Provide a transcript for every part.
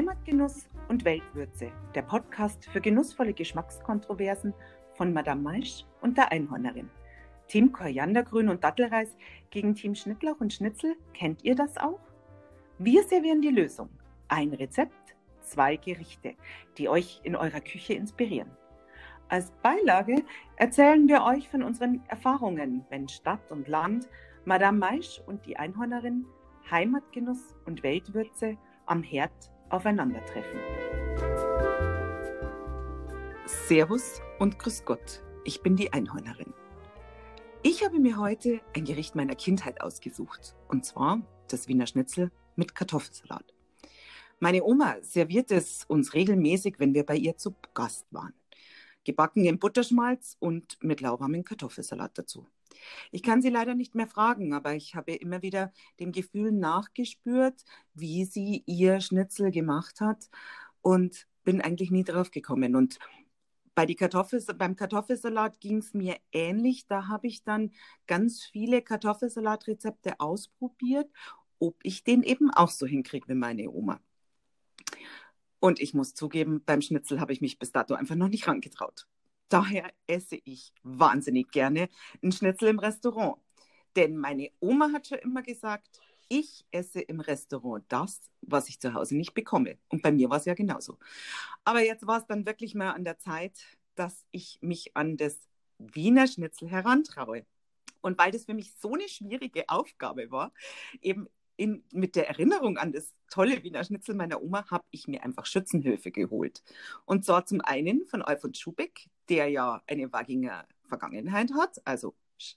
Heimatgenuss und Weltwürze, der Podcast für genussvolle Geschmackskontroversen von Madame Maisch und der Einhornerin. Team Koriandergrün und Dattelreis gegen Team Schnittlauch und Schnitzel, kennt ihr das auch? Wir servieren die Lösung. Ein Rezept, zwei Gerichte, die euch in eurer Küche inspirieren. Als Beilage erzählen wir euch von unseren Erfahrungen, wenn Stadt und Land, Madame Maisch und die Einhornerin Heimatgenuss und Weltwürze am Herd aufeinandertreffen. Servus und Grüß Gott, ich bin die Einhornerin. Ich habe mir heute ein Gericht meiner Kindheit ausgesucht, und zwar das Wiener Schnitzel mit Kartoffelsalat. Meine Oma serviert es uns regelmäßig, wenn wir bei ihr zu Gast waren. Gebacken im Butterschmalz und mit lauwarmem Kartoffelsalat dazu. Ich kann sie leider nicht mehr fragen, aber ich habe immer wieder dem Gefühl nachgespürt, wie sie ihr Schnitzel gemacht hat und bin eigentlich nie drauf gekommen. Und bei die Kartoffel, beim Kartoffelsalat ging es mir ähnlich. Da habe ich dann ganz viele Kartoffelsalatrezepte ausprobiert, ob ich den eben auch so hinkriege wie meine Oma. Und ich muss zugeben, beim Schnitzel habe ich mich bis dato einfach noch nicht rangetraut. Daher esse ich wahnsinnig gerne einen Schnitzel im Restaurant. Denn meine Oma hat schon immer gesagt, ich esse im Restaurant das, was ich zu Hause nicht bekomme. Und bei mir war es ja genauso. Aber jetzt war es dann wirklich mal an der Zeit, dass ich mich an das Wiener Schnitzel herantraue. Und weil das für mich so eine schwierige Aufgabe war, eben in, mit der Erinnerung an das tolle Wiener Schnitzel meiner Oma habe ich mir einfach Schützenhöfe geholt. Und zwar zum einen von Alfons Schubeck, der ja eine Wagginger Vergangenheit hat, also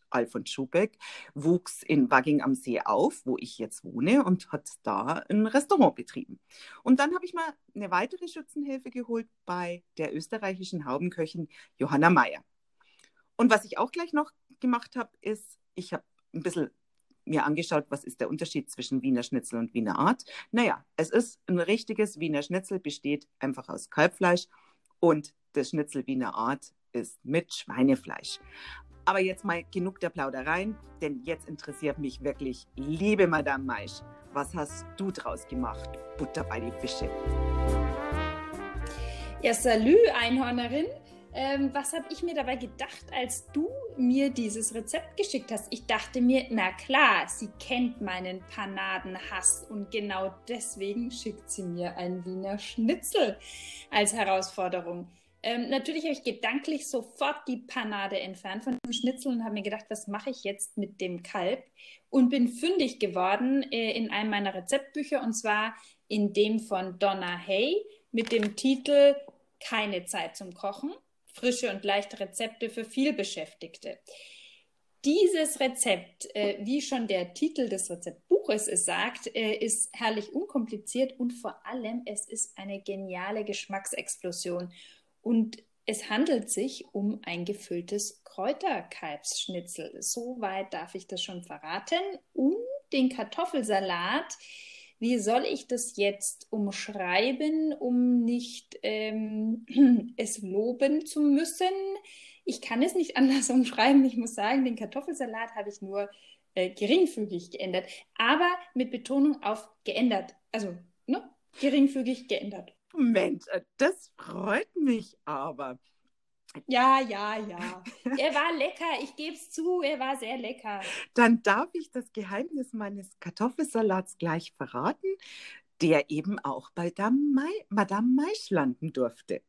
Alfons Schubeck wuchs in Wagging am See auf, wo ich jetzt wohne, und hat da ein Restaurant betrieben. Und dann habe ich mal eine weitere Schützenhilfe geholt bei der österreichischen Haubenköchin Johanna Meyer. Und was ich auch gleich noch gemacht habe, ist, ich habe ein bisschen mir angeschaut, was ist der Unterschied zwischen Wiener Schnitzel und Wiener Art. Naja, es ist ein richtiges Wiener Schnitzel, besteht einfach aus Kalbfleisch und das Schnitzel Wiener Art ist mit Schweinefleisch. Aber jetzt mal genug der Plaudereien, denn jetzt interessiert mich wirklich, liebe Madame Maisch, was hast du draus gemacht? Butter bei die Fische. Ja, salü, Einhornerin. Ähm, was habe ich mir dabei gedacht, als du mir dieses Rezept geschickt hast? Ich dachte mir, na klar, sie kennt meinen Panadenhass und genau deswegen schickt sie mir ein Wiener Schnitzel als Herausforderung. Ähm, natürlich habe ich gedanklich sofort die Panade entfernt von dem Schnitzel und habe mir gedacht, was mache ich jetzt mit dem Kalb? Und bin fündig geworden äh, in einem meiner Rezeptbücher und zwar in dem von Donna Hay mit dem Titel Keine Zeit zum Kochen frische und leichte Rezepte für vielbeschäftigte. Dieses Rezept, äh, wie schon der Titel des Rezeptbuches es sagt, äh, ist herrlich unkompliziert und vor allem es ist eine geniale Geschmacksexplosion. Und es handelt sich um ein gefülltes Kräuterkalbsschnitzel. Soweit darf ich das schon verraten. Und den Kartoffelsalat, wie soll ich das jetzt umschreiben, um nicht ähm, es loben zu müssen? Ich kann es nicht anders umschreiben. Ich muss sagen, den Kartoffelsalat habe ich nur äh, geringfügig geändert, aber mit Betonung auf geändert. Also ne? geringfügig geändert. Mensch, äh, das freut mich aber. Ja, ja, ja. Er war lecker, ich gebe es zu, er war sehr lecker. Dann darf ich das Geheimnis meines Kartoffelsalats gleich verraten, der eben auch bei Madame Maisch landen durfte.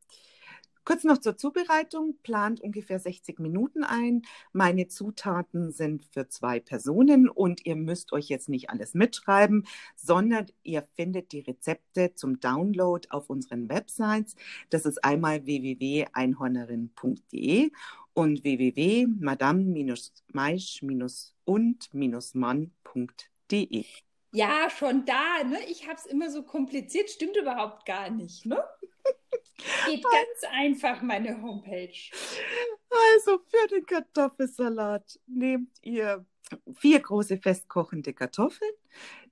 Kurz noch zur Zubereitung. Plant ungefähr 60 Minuten ein. Meine Zutaten sind für zwei Personen und ihr müsst euch jetzt nicht alles mitschreiben, sondern ihr findet die Rezepte zum Download auf unseren Websites. Das ist einmal www.einhornerin.de und www.madame-maisch-und-mann.de. Ja, schon da, ne? Ich habe es immer so kompliziert, stimmt überhaupt gar nicht, ne? Geht ganz einfach, meine Homepage. Also für den Kartoffelsalat nehmt ihr vier große festkochende Kartoffeln,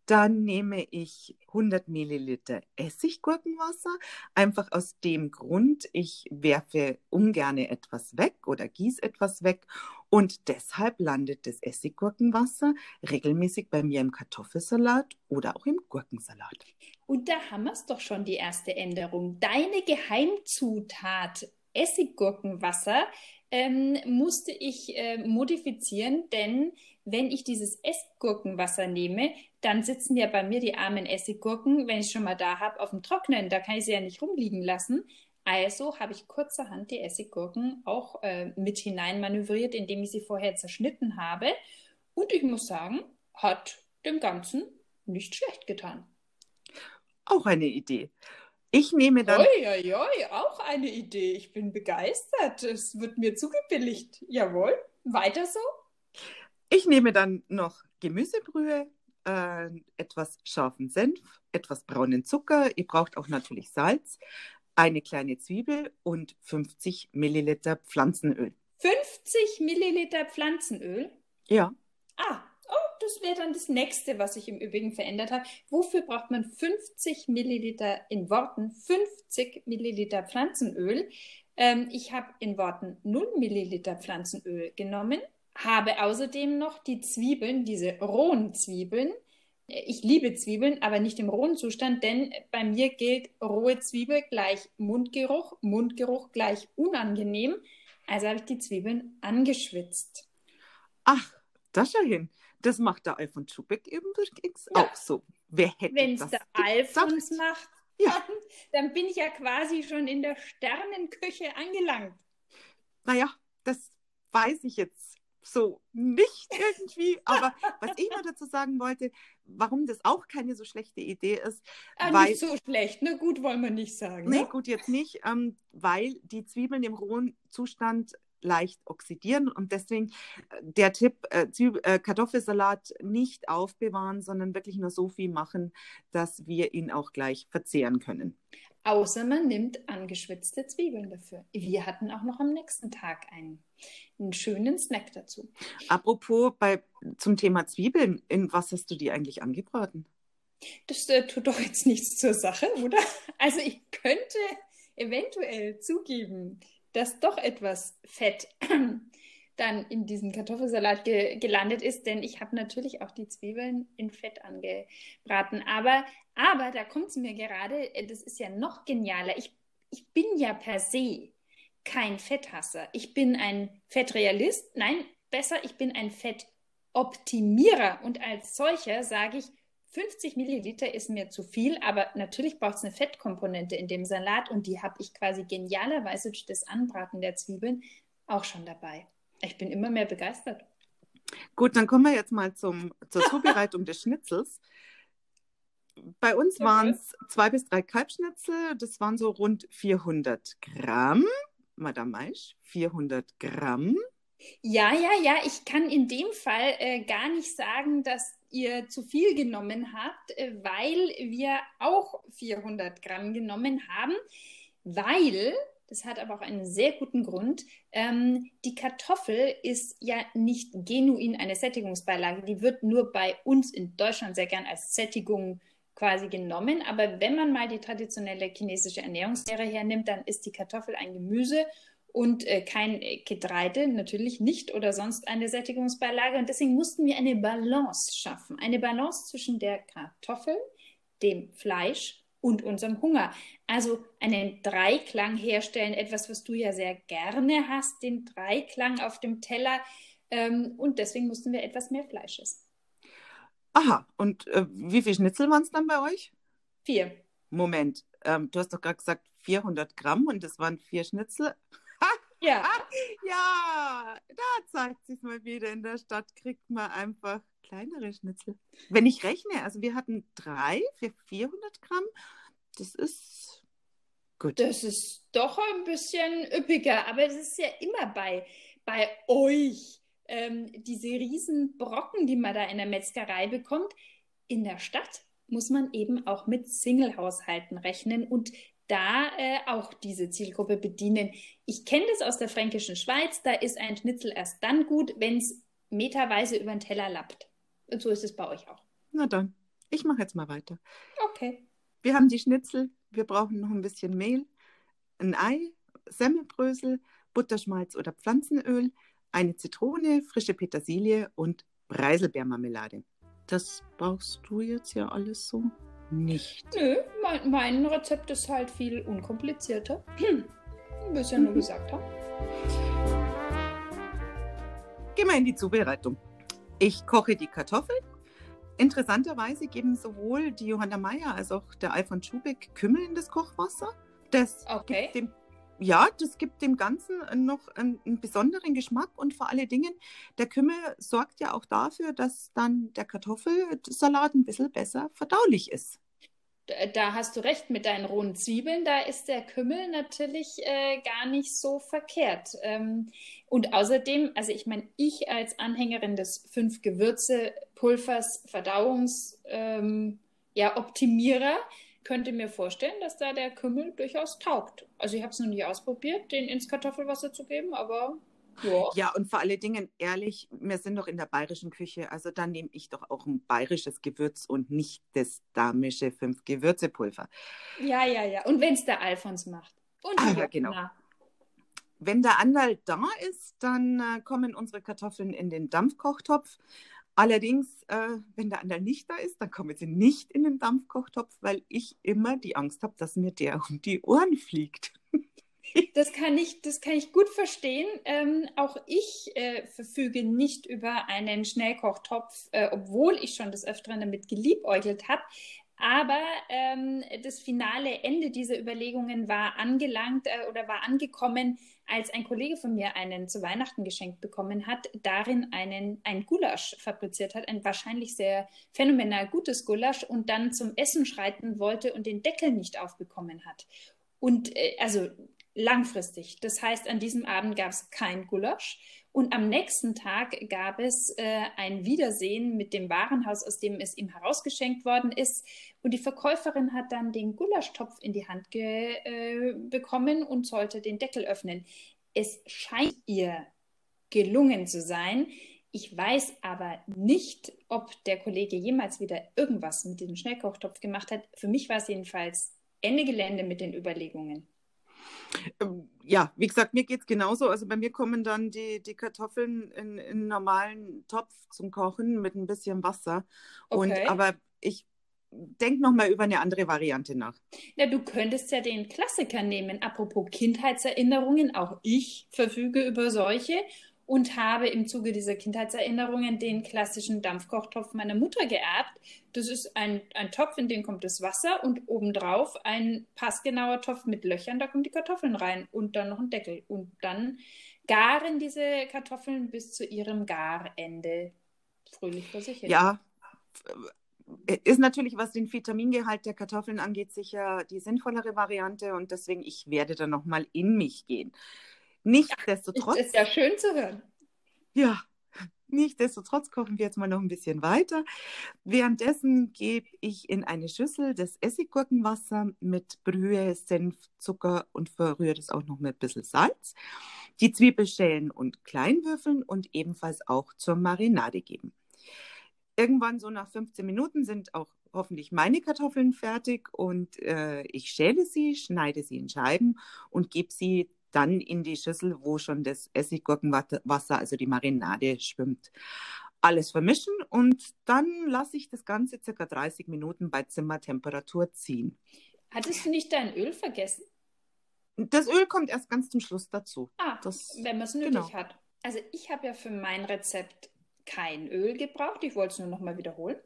Dann nehme ich 100 Milliliter Essiggurkenwasser, einfach aus dem Grund, ich werfe ungern etwas weg oder gieße etwas weg und deshalb landet das Essiggurkenwasser regelmäßig bei mir im Kartoffelsalat oder auch im Gurkensalat. Und da haben wir es doch schon, die erste Änderung. Deine Geheimzutat Essiggurkenwasser ähm, musste ich äh, modifizieren, denn wenn ich dieses Essiggurkenwasser nehme, dann sitzen ja bei mir die armen Essiggurken, wenn ich schon mal da habe, auf dem Trocknen. Da kann ich sie ja nicht rumliegen lassen. Also habe ich kurzerhand die Essiggurken auch äh, mit hineinmanövriert, indem ich sie vorher zerschnitten habe. Und ich muss sagen, hat dem Ganzen nicht schlecht getan. Auch eine Idee. Ich nehme dann. Oi, oi, oi, auch eine Idee. Ich bin begeistert. Es wird mir zugebilligt. Jawohl. Weiter so? Ich nehme dann noch Gemüsebrühe, äh, etwas scharfen Senf, etwas braunen Zucker. Ihr braucht auch natürlich Salz, eine kleine Zwiebel und 50 Milliliter Pflanzenöl. 50 Milliliter Pflanzenöl? Ja. Ah, das wäre dann das nächste, was sich im Übrigen verändert hat. Wofür braucht man 50 Milliliter in Worten 50 Milliliter Pflanzenöl? Ähm, ich habe in Worten 0 Milliliter Pflanzenöl genommen habe außerdem noch die Zwiebeln, diese rohen Zwiebeln. Ich liebe Zwiebeln, aber nicht im rohen Zustand, denn bei mir gilt rohe Zwiebel gleich Mundgeruch, Mundgeruch gleich unangenehm. Also habe ich die Zwiebeln angeschwitzt. Ach, das schau hin. Das macht der Alfons Schubeck übrigens ja. auch so. Wer hätte Wenn es der Alfons macht, ja. dann, dann bin ich ja quasi schon in der Sternenküche angelangt. Naja, das weiß ich jetzt so nicht irgendwie. Aber was ich noch dazu sagen wollte, warum das auch keine so schlechte Idee ist. Ah, weil, nicht so schlecht, ne? Gut wollen wir nicht sagen. Nee, ne? gut jetzt nicht, ähm, weil die Zwiebeln im rohen Zustand leicht oxidieren und deswegen äh, der Tipp, äh, äh, Kartoffelsalat nicht aufbewahren, sondern wirklich nur so viel machen, dass wir ihn auch gleich verzehren können. Außer man nimmt angeschwitzte Zwiebeln dafür. Wir hatten auch noch am nächsten Tag einen, einen schönen Snack dazu. Apropos bei, zum Thema Zwiebeln, in was hast du die eigentlich angebraten? Das äh, tut doch jetzt nichts zur Sache, oder? Also ich könnte eventuell zugeben, dass doch etwas Fett dann in diesem Kartoffelsalat ge gelandet ist, denn ich habe natürlich auch die Zwiebeln in Fett angebraten. Aber, aber da kommt es mir gerade, äh, das ist ja noch genialer. Ich, ich bin ja per se kein Fetthasser. Ich bin ein Fettrealist. Nein, besser, ich bin ein Fettoptimierer. Und als solcher sage ich, 50 Milliliter ist mir zu viel, aber natürlich braucht es eine Fettkomponente in dem Salat und die habe ich quasi genialerweise durch das Anbraten der Zwiebeln auch schon dabei. Ich bin immer mehr begeistert. Gut, dann kommen wir jetzt mal zum, zur Zubereitung des Schnitzels. Bei uns okay. waren es zwei bis drei Kalbschnitzel, das waren so rund 400 Gramm. Madame Maisch, 400 Gramm. Ja, ja, ja, ich kann in dem Fall äh, gar nicht sagen, dass ihr zu viel genommen habt, äh, weil wir auch 400 Gramm genommen haben, weil das hat aber auch einen sehr guten Grund. Ähm, die Kartoffel ist ja nicht genuin eine Sättigungsbeilage. Die wird nur bei uns in Deutschland sehr gern als Sättigung quasi genommen. Aber wenn man mal die traditionelle chinesische Ernährungslehre hernimmt, dann ist die Kartoffel ein Gemüse und äh, kein Getreide, natürlich nicht oder sonst eine Sättigungsbeilage. Und deswegen mussten wir eine Balance schaffen. Eine Balance zwischen der Kartoffel, dem Fleisch und unserem Hunger. Also einen Dreiklang herstellen, etwas, was du ja sehr gerne hast, den Dreiklang auf dem Teller. Ähm, und deswegen mussten wir etwas mehr Fleisch essen. Aha, und äh, wie viel Schnitzel waren es dann bei euch? Vier. Moment, ähm, du hast doch gerade gesagt 400 Gramm und das waren vier Schnitzel. Ja. ja, da zeigt sich mal wieder. In der Stadt kriegt man einfach kleinere Schnitzel. Wenn ich rechne, also wir hatten drei für 400 Gramm. Das ist gut. Das ist doch ein bisschen üppiger, aber das ist ja immer bei, bei euch. Ähm, diese riesen Brocken, die man da in der Metzgerei bekommt. In der Stadt muss man eben auch mit Single-Haushalten rechnen und da äh, auch diese Zielgruppe bedienen. Ich kenne das aus der fränkischen Schweiz, da ist ein Schnitzel erst dann gut, wenn es meterweise über den Teller lappt. Und so ist es bei euch auch. Na dann, ich mache jetzt mal weiter. Okay. Wir haben die Schnitzel, wir brauchen noch ein bisschen Mehl, ein Ei, Semmelbrösel, Butterschmalz oder Pflanzenöl, eine Zitrone, frische Petersilie und Preiselbeermarmelade. Das brauchst du jetzt ja alles so nicht. Nö, mein, mein Rezept ist halt viel unkomplizierter. Hm. Wie ich ja nur gesagt habe. Gehen wir in die Zubereitung. Ich koche die Kartoffeln. Interessanterweise geben sowohl die Johanna Meyer als auch der Alfons Schubeck Kümmel in das Kochwasser. Das Okay. gibt dem, ja, das gibt dem Ganzen noch einen, einen besonderen Geschmack und vor allen Dingen, der Kümmel sorgt ja auch dafür, dass dann der Kartoffelsalat ein bisschen besser verdaulich ist. Da- hast du recht mit deinen rohen Zwiebeln. Da ist der Kümmel natürlich äh, gar nicht so verkehrt. Ähm, und außerdem, also ich meine, ich als Anhängerin des Fünf-Gewürze-Pulvers Verdauungs, ähm, ja, Optimierer, könnte mir vorstellen, dass da der Kümmel durchaus taugt. Also ich habe es noch nie ausprobiert, den ins Kartoffelwasser zu geben, aber ja. Ja, und vor allen Dingen, ehrlich, wir sind doch in der bayerischen Küche, also dann nehme ich doch auch ein bayerisches Gewürz und nicht das damische Fünf-Gewürze-Pulver. Ja, ja, ja. Und wenn es der Alfons macht. Und Ah, ja, genau. Wenn der Anwalt da ist, dann äh, kommen unsere Kartoffeln in den Dampfkochtopf. Allerdings, äh, wenn der Anwalt nicht da ist, dann kommen sie nicht in den Dampfkochtopf, weil ich immer die Angst habe, dass mir der um die Ohren fliegt. Das kann ich, das kann ich gut verstehen. Ähm, auch ich äh, verfüge nicht über einen Schnellkochtopf, äh, obwohl ich schon des Öfteren damit geliebäugelt habe. Aber ähm, das finale Ende dieser Überlegungen war angelangt äh, oder war angekommen, als ein Kollege von mir einen zu Weihnachten geschenkt bekommen hat, darin einen, ein Gulasch fabriziert hat, ein wahrscheinlich sehr phänomenal gutes Gulasch und dann zum Essen schreiten wollte und den Deckel nicht aufbekommen hat. Und äh, also langfristig. Das heißt, an diesem Abend gab es kein Gulasch. Und am nächsten Tag gab es äh, ein Wiedersehen mit dem Warenhaus, aus dem es ihm herausgeschenkt worden ist. Und die Verkäuferin hat dann den Gulaschtopf in die Hand äh, bekommen und sollte den Deckel öffnen. Es scheint ihr gelungen zu sein. Ich weiß aber nicht, ob der Kollege jemals wieder irgendwas mit diesem Schnellkochtopf gemacht hat. Für mich war es jedenfalls Ende Gelände mit den Überlegungen. Ähm, Ja, wie gesagt, mir geht es genauso. Also bei mir kommen dann die, die Kartoffeln in, in einen normalen Topf zum Kochen mit ein bisschen Wasser. Und Okay. aber ich denke nochmal über eine andere Variante nach. Na, du könntest ja den Klassiker nehmen. Apropos Kindheitserinnerungen, auch ich verfüge über solche und habe im Zuge dieser Kindheitserinnerungen den klassischen Dampfkochtopf meiner Mutter geerbt. Das ist ein, ein Topf, in den kommt das Wasser und obendrauf ein passgenauer Topf mit Löchern, da kommen die Kartoffeln rein und dann noch ein Deckel. Und dann garen diese Kartoffeln bis zu ihrem Garende fröhlich vor sich hin. Ja, f- ist natürlich, was den Vitamingehalt der Kartoffeln angeht, sicher die sinnvollere Variante und deswegen, ich werde da nochmal in mich gehen. Nichtsdestotrotz, ist ja schön zu hören. ja, nichtsdestotrotz kochen wir jetzt mal noch ein bisschen weiter. Währenddessen gebe ich in eine Schüssel das Essiggurkenwasser mit Brühe, Senf, Zucker und verrühre das auch noch mit ein bisschen Salz. Die Zwiebelschellen und Kleinwürfeln und ebenfalls auch zur Marinade geben. Irgendwann so nach 15 Minuten sind auch hoffentlich meine Kartoffeln fertig und äh, ich schäle sie, schneide sie in Scheiben und gebe sie dann in die Schüssel, wo schon das Essiggurkenwasser, also die Marinade, schwimmt. Alles vermischen und dann lasse ich das Ganze circa 30 Minuten bei Zimmertemperatur ziehen. Hattest du nicht dein Öl vergessen? Das Öl kommt erst ganz zum Schluss dazu. Ah, Das- wenn man es nötig genau. hat. Also ich habe ja für mein Rezept kein Öl gebraucht. Ich wollte es nur noch mal wiederholen.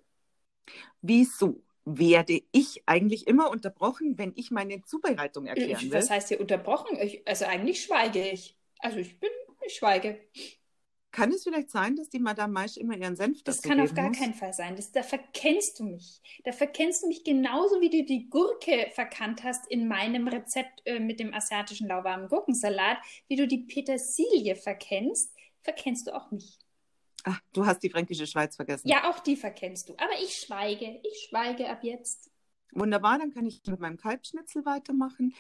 Wieso werde ich eigentlich immer unterbrochen, wenn ich meine Zubereitung erklären Ich, will? was heißt hier unterbrochen? Ich, also eigentlich schweige ich. Also ich bin, ich schweige. Kann es vielleicht sein, dass die Madame Maisch immer ihren Senf Das kann auf gar muss? keinen Fall sein. Das, da verkennst du mich. Da verkennst du mich genauso, wie du die Gurke verkannt hast in meinem Rezept äh, mit dem asiatischen lauwarmen Gurkensalat, wie du die Petersilie verkennst, verkennst du auch mich. Ach, du hast die fränkische Schweiz vergessen. Ja, auch die verkennst du. Aber ich schweige. Ich schweige ab jetzt. Wunderbar, dann kann ich mit meinem Kalbschnitzel weitermachen.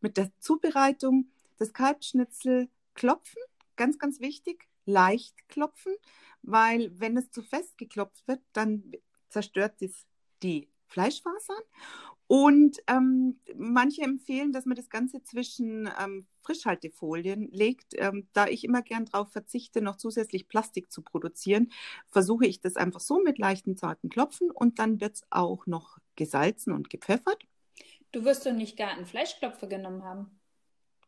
Mit der Zubereitung das Kalbschnitzel klopfen, ganz, ganz wichtig, leicht klopfen, weil wenn es zu fest geklopft wird, dann zerstört es die Fleischfasern. Und ähm, manche empfehlen, dass man das Ganze zwischen ähm, Frischhaltefolien legt. Ähm, da ich immer gern darauf verzichte, noch zusätzlich Plastik zu produzieren, versuche ich das einfach so mit leichten, zarten Klopfen und dann wird es auch noch gesalzen und gepfeffert. Du wirst doch nicht gar einen Fleischklopfer genommen haben.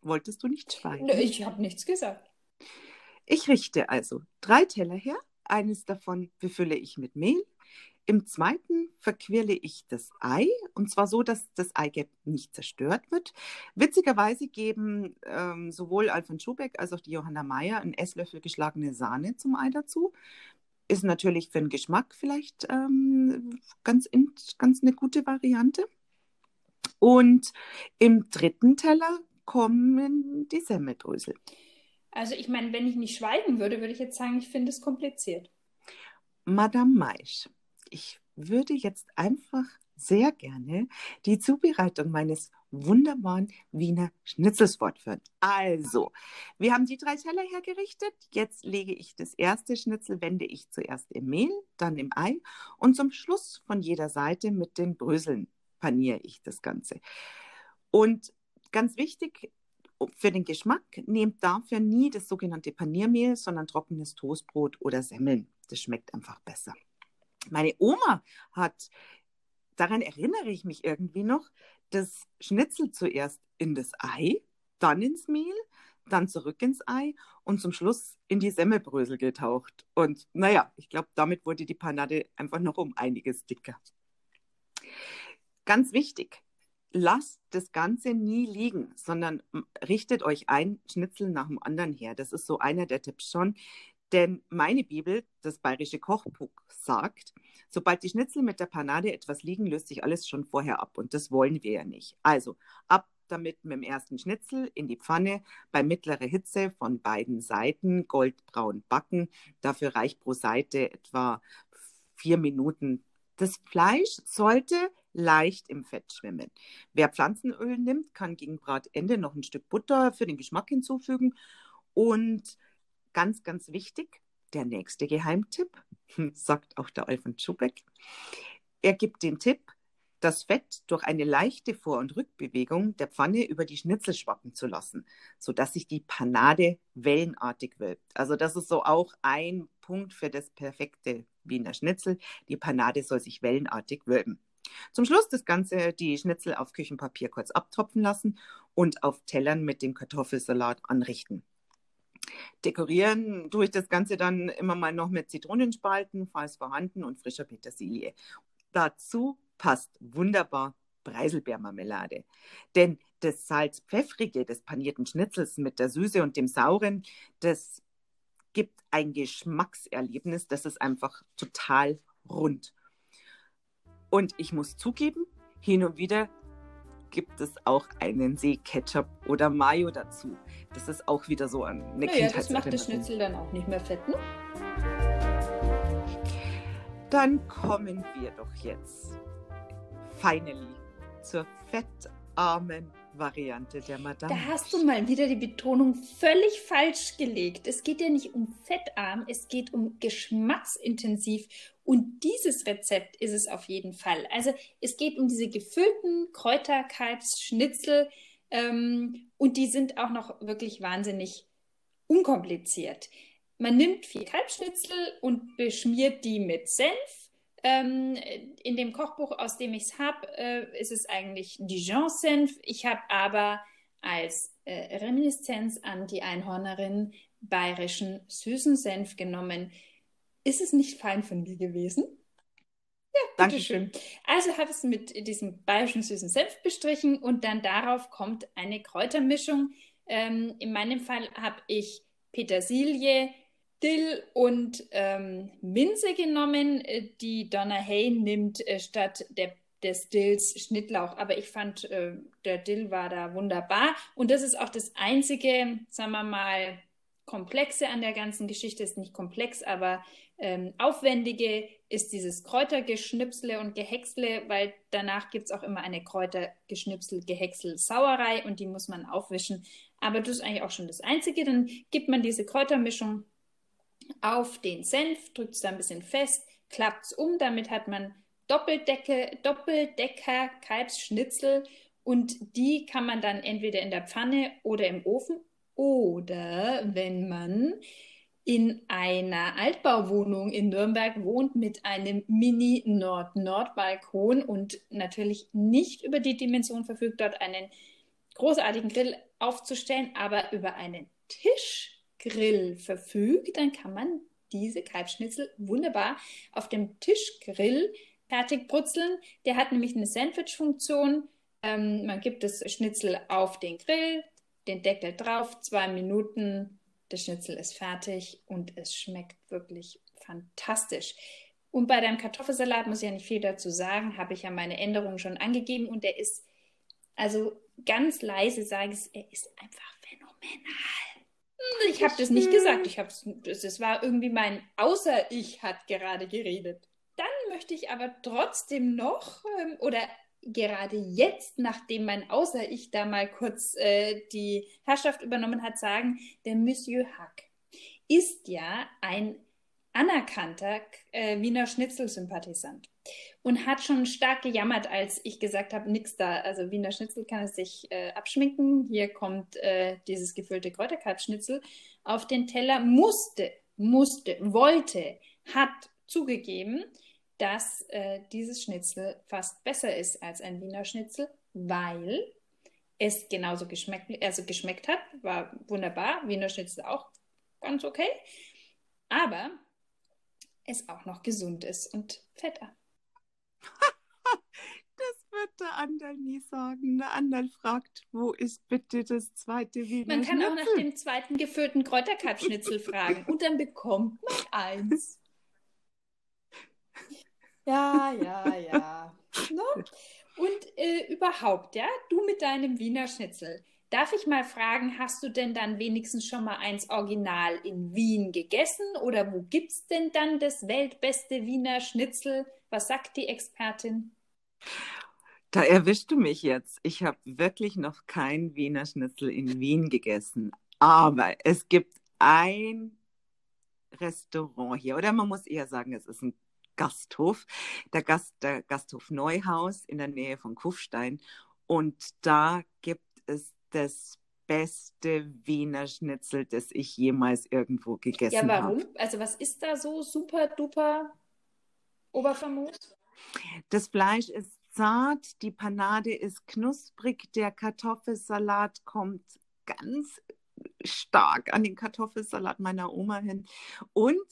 Wolltest du nicht schweigen? Ich habe nichts gesagt. Ich richte also drei Teller her. Eines davon befülle ich mit Mehl. Im zweiten verquirle ich das Ei und zwar so, dass das Eigelb nicht zerstört wird. Witzigerweise geben ähm, sowohl Alfred Schubeck als auch die Johanna Meyer einen Esslöffel geschlagene Sahne zum Ei dazu. Ist natürlich für den Geschmack vielleicht ähm, ganz, ganz eine gute Variante. Und im dritten Teller kommen die Semmeldrösel. Also ich meine, wenn ich nicht schweigen würde, würde ich jetzt sagen, ich finde es kompliziert. Madame Maisch, ich würde jetzt einfach sehr gerne die Zubereitung meines wunderbaren Wiener Schnitzels fortführen. Also, wir haben die drei Teller hergerichtet. Jetzt lege ich das erste Schnitzel, wende ich zuerst im Mehl, dann im Ei und zum Schluss von jeder Seite mit den Bröseln paniere ich das Ganze. Und ganz wichtig, für den Geschmack nehmt dafür nie das sogenannte Paniermehl, sondern trockenes Toastbrot oder Semmeln. Das schmeckt einfach besser. Meine Oma hat, daran erinnere ich mich irgendwie noch, das Schnitzel zuerst in das Ei, dann ins Mehl, dann zurück ins Ei und zum Schluss in die Semmelbrösel getaucht. Und naja, ich glaube, damit wurde die Panade einfach noch um einiges dicker. Ganz wichtig, lasst das Ganze nie liegen, sondern richtet euch ein Schnitzel nach dem anderen her. Das ist so einer der Tipps schon. Denn meine Bibel, das Bayerische Kochbuch, sagt, sobald die Schnitzel mit der Panade etwas liegen, löst sich alles schon vorher ab. Und das wollen wir ja nicht. Also ab damit mit dem ersten Schnitzel in die Pfanne bei mittlerer Hitze von beiden Seiten goldbraun backen. Dafür reicht pro Seite etwa vier Minuten. Das Fleisch sollte leicht im Fett schwimmen. Wer Pflanzenöl nimmt, kann gegen Bratende noch ein Stück Butter für den Geschmack hinzufügen. Und ganz, ganz wichtig, der nächste Geheimtipp, sagt auch der Alfred Schubeck. Er gibt den Tipp, das Fett durch eine leichte Vor- und Rückbewegung der Pfanne über die Schnitzel schwappen zu lassen, sodass sich die Panade wellenartig wölbt. Also das ist so auch ein Punkt für das perfekte Wiener Schnitzel. Die Panade soll sich wellenartig wölben. Zum Schluss das Ganze die Schnitzel auf Küchenpapier kurz abtropfen lassen und auf Tellern mit dem Kartoffelsalat anrichten. Dekorieren tue ich das Ganze dann immer mal noch mit Zitronenspalten, falls vorhanden, und frischer Petersilie. Dazu passt wunderbar Preiselbeermarmelade. Denn das Salz-Pfeffrige des panierten Schnitzels mit der Süße und dem Sauren, das gibt ein Geschmackserlebnis, das ist einfach total rund. Und ich muss zugeben, hin und wieder gibt es auch einen See-Ketchup oder Mayo dazu. Das ist auch wieder so eine naja, Das macht das Schnitzel dann auch nicht mehr fett, ne? Dann kommen wir doch jetzt finally zur fettarmen Variante der Madame. Da hast du mal wieder die Betonung völlig falsch gelegt. Es geht ja nicht um fettarm, es geht um geschmacksintensiv. Und dieses Rezept ist es auf jeden Fall. Also es geht um diese gefüllten Kräuterkalbsschnitzel ähm, und die sind auch noch wirklich wahnsinnig unkompliziert. Man nimmt vier Kalbsschnitzel und beschmiert die mit Senf ähm, in dem Kochbuch, aus dem ich es habe, äh, ist es eigentlich Dijon-Senf. Ich habe aber als äh, Reminiszenz an die Einhornerin bayerischen süßen Senf genommen. Ist es nicht fein von mir gewesen? Ja, bitteschön. Also habe ich es mit diesem bayerischen süßen Senf bestrichen und dann darauf kommt eine Kräutermischung. Ähm, in meinem Fall habe ich Petersilie, Dill und ähm, Minze genommen. Äh, die Donna Hay nimmt äh, statt der, des Dills Schnittlauch. Aber ich fand, äh, der Dill war da wunderbar. Und das ist auch das einzige, sagen wir mal, Komplexe an der ganzen Geschichte. Ist nicht komplex, aber ähm, aufwendige ist dieses Kräutergeschnipsle und Gehäcksle, weil danach gibt es auch immer eine Kräutergeschnipsel, Gehäcksel, Sauerei und die muss man aufwischen. Aber das ist eigentlich auch schon das Einzige. Dann gibt man diese Kräutermischung auf den Senf, drückt es da ein bisschen fest, klappt es um. Damit hat man Doppeldecke, Doppeldecker Kalbsschnitzel und die kann man dann entweder in der Pfanne oder im Ofen oder wenn man in einer Altbauwohnung in Nürnberg wohnt mit einem Mini-Nord-Nord-Balkon und natürlich nicht über die Dimension verfügt, dort einen großartigen Grill aufzustellen, aber über einen Tischgrill verfügt, dann kann man diese Kalbschnitzel wunderbar auf dem Tischgrill fertig brutzeln. Der hat nämlich eine Sandwich-Funktion. Ähm, man gibt das Schnitzel auf den Grill, den Deckel drauf, zwei Minuten, das Schnitzel ist fertig und es schmeckt wirklich fantastisch. Und bei deinem Kartoffelsalat muss ich ja nicht viel dazu sagen, habe ich ja meine Änderungen schon angegeben und der ist, also ganz leise sage ich, er ist einfach phänomenal. Hm, ich habe das nicht gesagt, ich habe es war irgendwie mein Außer-Ich hat gerade geredet. Dann möchte ich aber trotzdem noch ähm, oder gerade jetzt, nachdem mein Außer-Ich da mal kurz äh, die Herrschaft übernommen hat, sagen, der Monsieur Hack ist ja ein anerkannter äh, Wiener Schnitzelsympathisant und hat schon stark gejammert, als ich gesagt habe, nix da. Also Wiener Schnitzel kann es sich äh, abschminken. Hier kommt äh, dieses gefüllte Kräuterkalbschnitzel auf den Teller. Musste, musste, wollte, hat zugegeben, dass äh, dieses Schnitzel fast besser ist als ein Wiener Schnitzel, weil es genauso geschmeckt, also geschmeckt hat, war wunderbar, Wiener Schnitzel auch ganz okay, aber es auch noch gesund ist und fetter. Das wird der Andal nie sagen. Der Andal fragt, wo ist bitte das zweite Wiener Man kann Schnitzel? auch nach dem zweiten gefüllten Kräuterkalbschnitzel fragen und dann bekommt man eins. Ja, ja, ja. Ne? Und äh, überhaupt, ja, du mit deinem Wiener Schnitzel. Darf ich mal fragen, hast du denn dann wenigstens schon mal eins Original in Wien gegessen? Oder wo gibt's denn dann das weltbeste Wiener Schnitzel? Was sagt die Expertin? Da erwischst du mich jetzt. Ich habe wirklich noch kein Wiener Schnitzel in Wien gegessen. Aber es gibt ein Restaurant hier, oder man muss eher sagen, es ist ein Gasthof, der, Gast, der Gasthof Neuhaus in der Nähe von Kufstein. Und da gibt es das beste Wiener Schnitzel, das ich jemals irgendwo gegessen habe. Ja, warum? Hab. Also was ist da so super duper oberfamos? Das Fleisch ist zart, die Panade ist knusprig, der Kartoffelsalat kommt ganz stark an den Kartoffelsalat meiner Oma hin und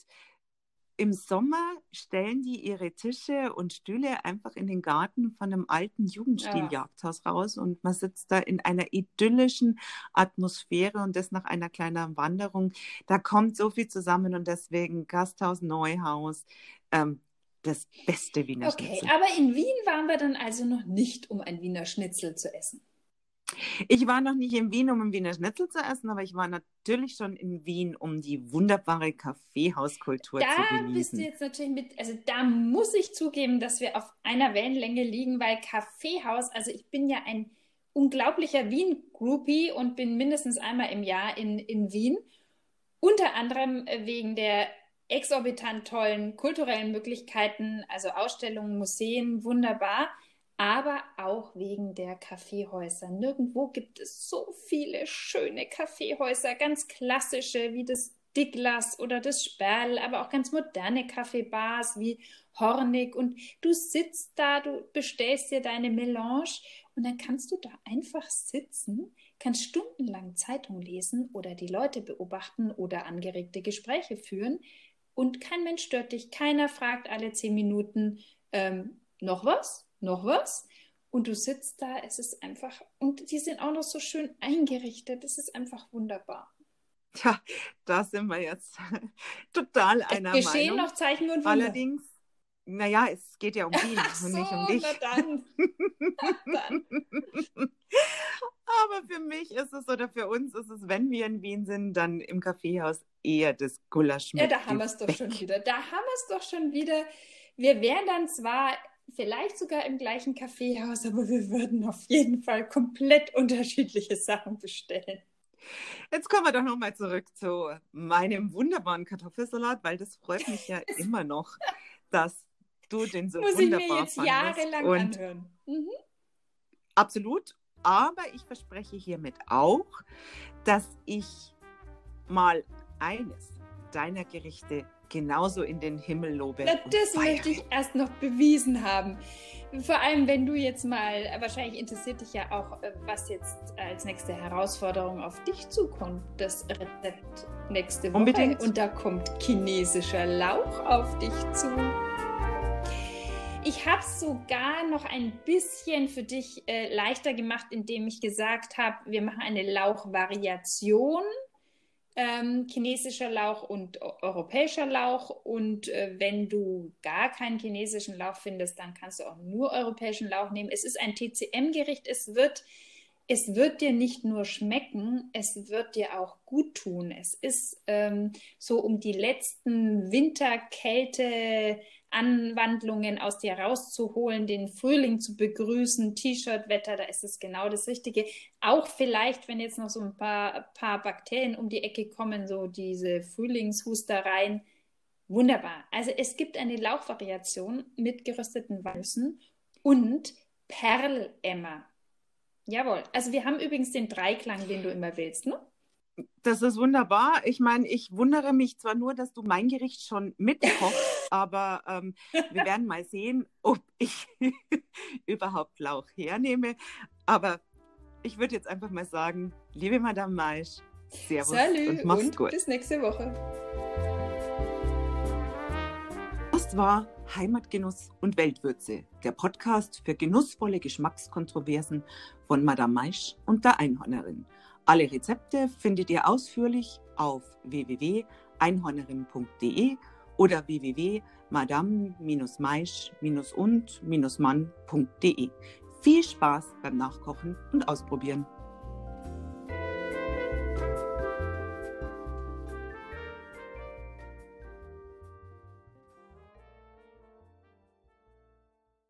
im Sommer stellen die ihre Tische und Stühle einfach in den Garten von einem alten Jugendstil-Jagdhaus ja. raus und man sitzt da in einer idyllischen Atmosphäre und das nach einer kleinen Wanderung. Da kommt so viel zusammen und deswegen Gasthaus Neuhaus. Ähm, das beste Wiener okay, Schnitzel. Okay, aber in Wien waren wir dann also noch nicht, um ein Wiener Schnitzel zu essen. Ich war noch nicht in Wien, um ein Wiener Schnitzel zu essen, aber ich war natürlich schon in Wien, um die wunderbare Kaffeehauskultur zu genießen. Da bist du jetzt natürlich mit, also da muss ich zugeben, dass wir auf einer Wellenlänge liegen, weil Kaffeehaus, also ich bin ja ein unglaublicher Wien-Groupie und bin mindestens einmal im Jahr in, in Wien. Unter anderem wegen der exorbitant tollen kulturellen Möglichkeiten, also Ausstellungen, Museen, wunderbar aber auch wegen der Kaffeehäuser. Nirgendwo gibt es so viele schöne Kaffeehäuser, ganz klassische wie das Diglas oder das Sperl, aber auch ganz moderne Kaffeebars wie Hornig. Und du sitzt da, du bestellst dir deine Melange und dann kannst du da einfach sitzen, kannst stundenlang Zeitung lesen oder die Leute beobachten oder angeregte Gespräche führen. Und kein Mensch stört dich, keiner fragt alle zehn Minuten ähm, noch was, noch was. Und du sitzt da, es ist einfach, und die sind auch noch so schön eingerichtet, es ist einfach wunderbar. Ja, da sind wir jetzt total einer es geschehen Meinung. noch Zeichen und Wunder. Allerdings, naja, es geht ja um ihn Ach und so, nicht um dich. Na dann. dann. Aber für mich ist es oder für uns ist es, wenn wir in Wien sind, dann im Kaffeehaus eher das Gulasch Ja, da haben wir es doch schon wieder. Da haben wir es doch schon wieder. Wir wären dann zwar vielleicht sogar im gleichen Kaffeehaus, aber wir würden auf jeden Fall komplett unterschiedliche Sachen bestellen. Jetzt kommen wir doch nochmal zurück zu meinem wunderbaren Kartoffelsalat, weil das freut mich ja immer noch, dass du den so Muss wunderbar ich mir jetzt jahrelang Und anhören. Mhm. Absolut. Aber ich verspreche hiermit auch, dass ich mal eines deiner Gerichte genauso in den Himmel lobe. Na, das möchte ich erst noch bewiesen haben. Vor allem, wenn du jetzt mal, wahrscheinlich interessiert dich ja auch, äh, was jetzt als nächste Herausforderung auf dich zukommt. Das Rezept nächste Woche. Unbedingt. Und da kommt chinesischer Lauch auf dich zu. Ich habe es sogar noch ein bisschen für dich äh, leichter gemacht, indem ich gesagt habe, wir machen eine Lauchvariation ähm, chinesischer Lauch und eu- europäischer Lauch. Und äh, wenn du gar keinen chinesischen Lauch findest, dann kannst du auch nur europäischen Lauch nehmen. Es ist ein TCM-Gericht. Es wird, es wird dir nicht nur schmecken, es wird dir auch gut tun. Es ist ähm, so um die letzten Winterkälte. Anwandlungen aus dir rauszuholen, den Frühling zu begrüßen, T-Shirt-Wetter, da ist es genau das Richtige. Auch vielleicht, wenn jetzt noch so ein paar, paar Bakterien um die Ecke kommen, so diese Frühlingshustereien. Wunderbar. Also es gibt eine Lauchvariation mit gerösteten Walnüssen und Perlemmer. Jawohl. Also wir haben übrigens den Dreiklang, den du immer willst, ne? Das ist wunderbar. Ich meine, ich wundere mich zwar nur, dass du mein Gericht schon mitkochst, aber ähm, wir werden mal sehen, ob ich überhaupt Lauch hernehme. Aber ich würde jetzt einfach mal sagen, liebe Madame Maisch, Servus Salü und mach's und gut. bis nächste Woche. Das war Heimatgenuss und Weltwürze, der Podcast für genussvolle Geschmackskontroversen von Madame Maisch und der Einhornerin. Alle Rezepte findet ihr ausführlich auf www.einhornerin.de oder www.madame-maisch-und-mann.de. Viel Spaß beim Nachkochen und Ausprobieren.